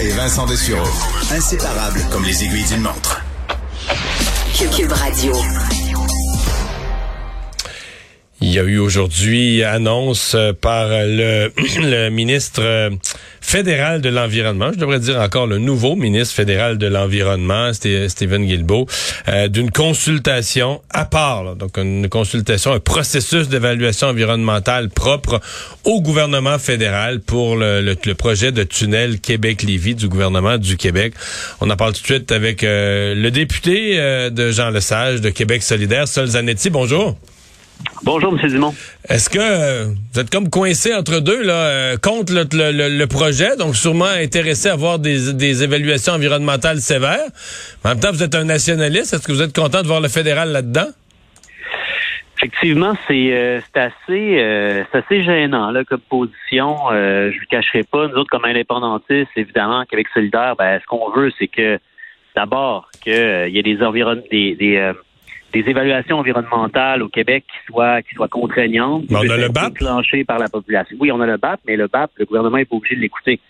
Et Vincent Dessureau. Inséparables comme les aiguilles d'une montre. Cube Radio. Il y a eu aujourd'hui annonce euh, par le, le ministre euh, fédéral de l'environnement, je devrais dire encore le nouveau ministre fédéral de l'environnement, Stephen Guilbeault, euh, d'une consultation à part, donc une consultation, un processus d'évaluation environnementale propre au gouvernement fédéral pour le, le, projet de tunnel Québec-Lévis du gouvernement du Québec. On en parle tout de suite avec le député de Jean Lesage de Québec solidaire, Sol Zanetti. Bonjour. Bonjour, M. Dumont. Est-ce que euh, vous êtes comme coincé entre deux, là, euh, contre le, projet, donc sûrement intéressé à avoir des, évaluations environnementales sévères. En même temps, vous êtes un nationaliste. Est-ce que vous êtes content de voir le fédéral là-dedans? Effectivement, c'est euh, assez assez gênant là comme position. je ne cacherai pas. Nous autres, comme indépendantistes, évidemment, qu'avec solidaire, ben, ce qu'on veut, c'est que d'abord qu'il y ait des environnements des des évaluations environnementales au Québec qui soient qui soient contraignantes, on a le BAP? déclenchées par la population. Oui, on a le BAP, mais le BAP, le gouvernement n'est pas obligé de l'écouter.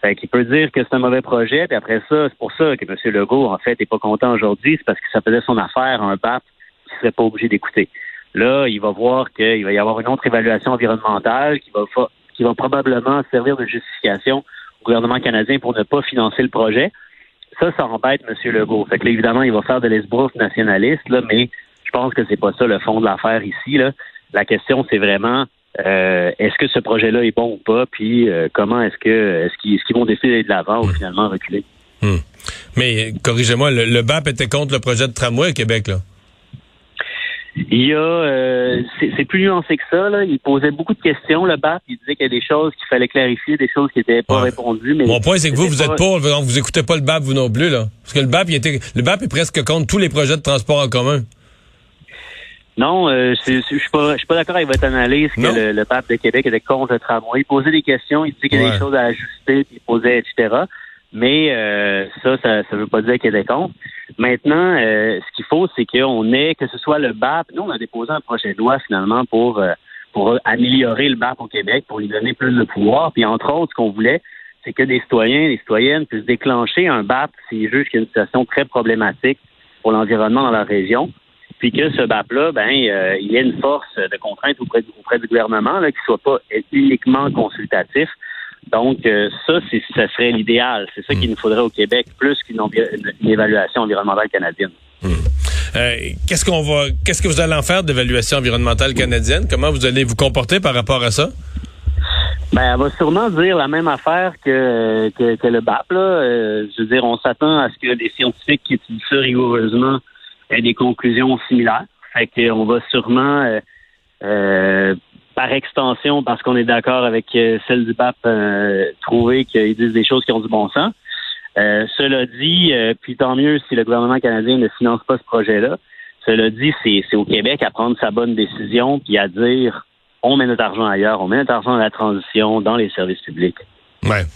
Fait qu'il peut dire que c'est un mauvais projet, puis après ça, c'est pour ça que M. Legault, en fait, n'est pas content aujourd'hui, c'est parce que ça faisait son affaire un BAP qui serait pas obligé d'écouter. Là, il va voir qu'il va y avoir une autre évaluation environnementale qui va qui va probablement servir de justification au gouvernement canadien pour ne pas financer le projet. Ça, ça embête M. Legault. Fait que là, évidemment, il va faire de l'esbrouf nationaliste, là, mais je pense que c'est pas ça le fond de l'affaire ici. Là. La question, c'est vraiment euh, est-ce que ce projet-là est bon ou pas, puis euh, comment est-ce que est-ce qu'ils vont décider de l'avant ou hmm. finalement reculer? Hmm. Mais corrigez-moi, le, le BAP était contre le projet de tramway à Québec, là. Il y a, euh, c'est plus nuancé que ça. Là. Il posait beaucoup de questions, le BAP. Il disait qu'il y a des choses qu'il fallait clarifier, des choses qui n'étaient pas répondues. Mais Mon point, c'est que vous, vous êtes pas, donc vous écoutez pas le BAP, vous non plus, là. Parce que le BAP, il était, le BAP est presque contre tous les projets de transport en commun. Non, euh, je suis pas, je suis pas d'accord avec votre analyse que le, le, BAP de Québec était contre le tramway. Il posait des questions, il disait qu'il y a des choses à ajuster, puis il posait, etc. Mais euh, ça, ça ne veut pas dire qu'il est contre. Maintenant, euh, ce qu'il faut, c'est qu'on ait, que ce soit le BAP, nous, on a déposé un projet de loi finalement pour, euh, pour améliorer le BAP au Québec, pour lui donner plus de pouvoir. Puis entre autres, ce qu'on voulait, c'est que des citoyens, des citoyennes puissent déclencher un BAP s'ils jugent qu'il y a une situation très problématique pour l'environnement dans leur région. Puis que ce BAP-là, ben, il y ait une force de contrainte auprès, du gouvernement, qui soit pas uniquement consultatif, donc, euh, ça, ça serait l'idéal. C'est ça qu'il nous faudrait au Québec, plus qu'une évaluation environnementale canadienne. Hmm. Euh, qu'est-ce qu'on va, qu'est-ce que vous allez en faire d'évaluation environnementale canadienne? Comment vous allez vous comporter par rapport à ça? Ben, elle va sûrement dire la même affaire que, que, le BAP. Là. Euh, je veux dire, on s'attend à ce que des scientifiques qui étudient ça rigoureusement aient des conclusions similaires. Fait qu'on va sûrement euh, par extension, parce qu'on est d'accord avec euh, celle du BAP, euh, trouver qu'ils disent des choses qui ont du bon sens. Euh, cela dit, puis tant mieux si le gouvernement canadien ne finance pas ce projet-là. Cela dit, c'est au Québec à prendre sa bonne décision, puis à dire on met notre argent ailleurs, on met notre argent dans la transition, dans les services publics. Ouais.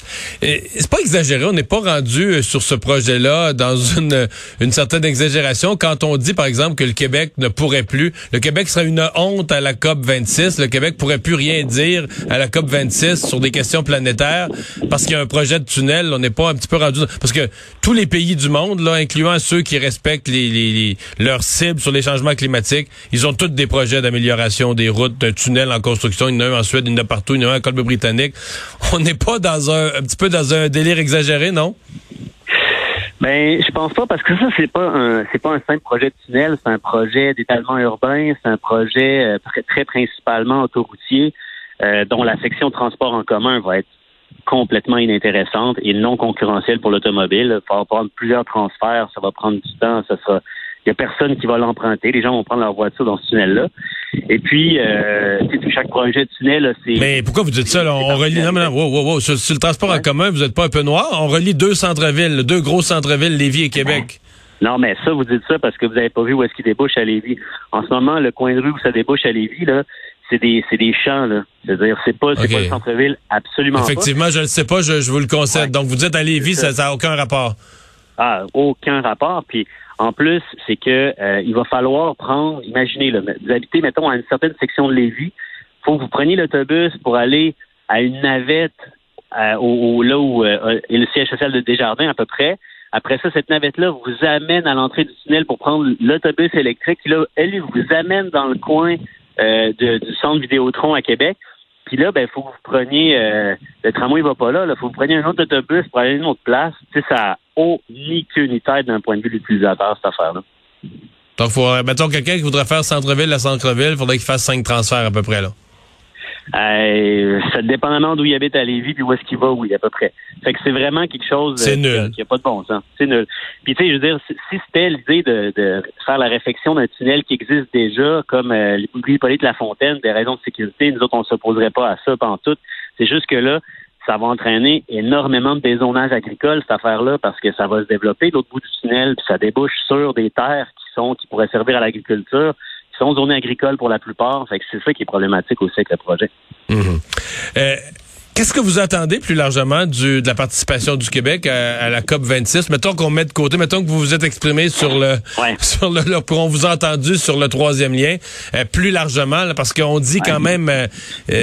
C'est pas exagéré, on n'est pas rendu euh, sur ce projet-là dans une, une certaine exagération. Quand on dit, par exemple, que le Québec ne pourrait plus, le Québec serait une honte à la COP 26, le Québec pourrait plus rien dire à la COP 26 sur des questions planétaires. Parce qu'il y a un projet de tunnel, on n'est pas un petit peu rendu, parce que tous les pays du monde, là, incluant ceux qui respectent les, les, leurs cibles sur les changements climatiques, ils ont tous des projets d'amélioration des routes, d'un tunnel en construction, il y en a un en Suède, il y en a partout, il y en a un en Colombie-Britannique. On n'est pas dans un, petit peu dans un délire exagéré, non? Ben, je pense pas parce que ça c'est pas un c'est pas un simple projet de tunnel, c'est un projet d'étalement urbain, c'est un projet euh, très, principalement autoroutier euh, dont la section transport en commun va être complètement inintéressante et non concurrentielle pour l'automobile. Il va prendre plusieurs transferts, ça va prendre du temps, ça sera il n'y a personne qui va l'emprunter. Les gens vont prendre leur voiture dans ce tunnel-là. Et puis, euh, chaque projet de tunnel, c'est... Mais pourquoi vous dites ça? On relie... Non, non, wow, wow, wow. Sur, le transport en commun, vous n'êtes pas un peu noir? On relie deux centres-villes, deux gros centres-villes, Lévis et Québec. Non, mais ça, vous dites ça parce que vous n'avez pas vu où est-ce qu'il débouche à Lévis. En ce moment, le coin de rue où ça débouche à Lévis, là, c'est des, c'est des champs, là. C'est-à-dire, c'est pas, c'est pas le centre-ville, absolument Effectivement, je ne le sais pas, je, vous le concède. Donc, vous dites à Lévis, ça n'a aucun rapport. Ah, aucun rapport. Puis, en plus, c'est que euh, il va falloir prendre, imaginez, là, vous habitez, mettons, à une certaine section de Lévis, faut que vous preniez l'autobus pour aller à une navette au, là où est le siège social de Desjardins à peu près. Après ça, cette navette-là vous amène à l'entrée du tunnel pour prendre l'autobus électrique. Là, elle vous amène dans le coin du centre Vidéotron à Québec. Là, ben, faut que vous preniez le tramway va pas là, il faut que vous preniez un autre autobus pour aller à une autre place. Tu ça n'a ni queue ni tête d'un point de vue de l'utilisateur, cette affaire-là. Donc, faut, mettons, quelqu'un qui voudrait faire centre-ville à centre-ville, il faudrait qu'il fasse cinq transferts à peu près, là. Euh, ça dépendamment d'où il habite à Lévis puis où est-ce qu'il va, oui, à peu près. Fait que c'est vraiment quelque chose c'est euh, qui n'a pas de bon sens. C'est nul. Puis tu sais, je veux dire, si c'était l'idée de, de, faire la réflexion d'un tunnel qui existe déjà, comme euh, de la Fontaine, des raisons de sécurité, nous autres, on ne s'opposerait pas à ça pendant tout. C'est juste que là, ça va entraîner énormément de dézonage agricole, cette affaire-là, parce que ça va se développer l'autre bout du tunnel, puis ça débouche sur des terres qui sont qui pourraient servir à l'agriculture, sont zonées agricoles pour la plupart. Fait que c'est ça qui est problématique aussi avec le projet. Mhm. Euh, Qu'est-ce que vous attendez plus largement du, de la participation du Québec à, la COP 26? Mettons qu'on met de côté, mettons que vous vous êtes exprimé sur le, sur le, on vous a entendu sur le troisième lien, euh, plus largement, parce qu'on dit quand même, euh,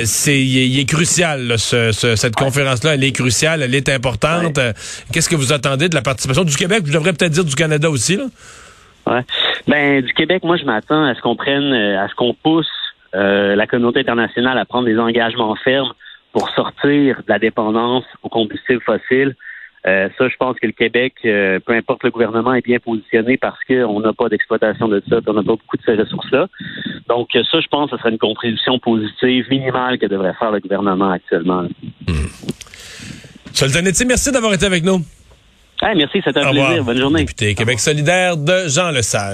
c'est, il est, crucial, ce, cette conférence-là, elle est cruciale, elle est importante. Qu'est-ce que vous attendez de la participation du Québec? Je devrais peut-être dire du Canada aussi, là. Ouais. Ben, du Québec, moi, je m'attends à ce qu'on prenne, à ce qu'on pousse la communauté internationale à prendre des engagements fermes pour sortir de la dépendance aux combustibles fossiles. Euh, ça, je pense que le Québec, euh, peu importe le gouvernement, est bien positionné parce qu'on n'a pas d'exploitation de ça, on n'a pas beaucoup de ces ressources-là. Donc, ça, je pense que ce serait une contribution positive minimale que devrait faire le gouvernement actuellement. Mmh. merci d'avoir été avec nous. merci, c'était un plaisir. Bonne journée. Député Québec solidaire de Jean Lesage.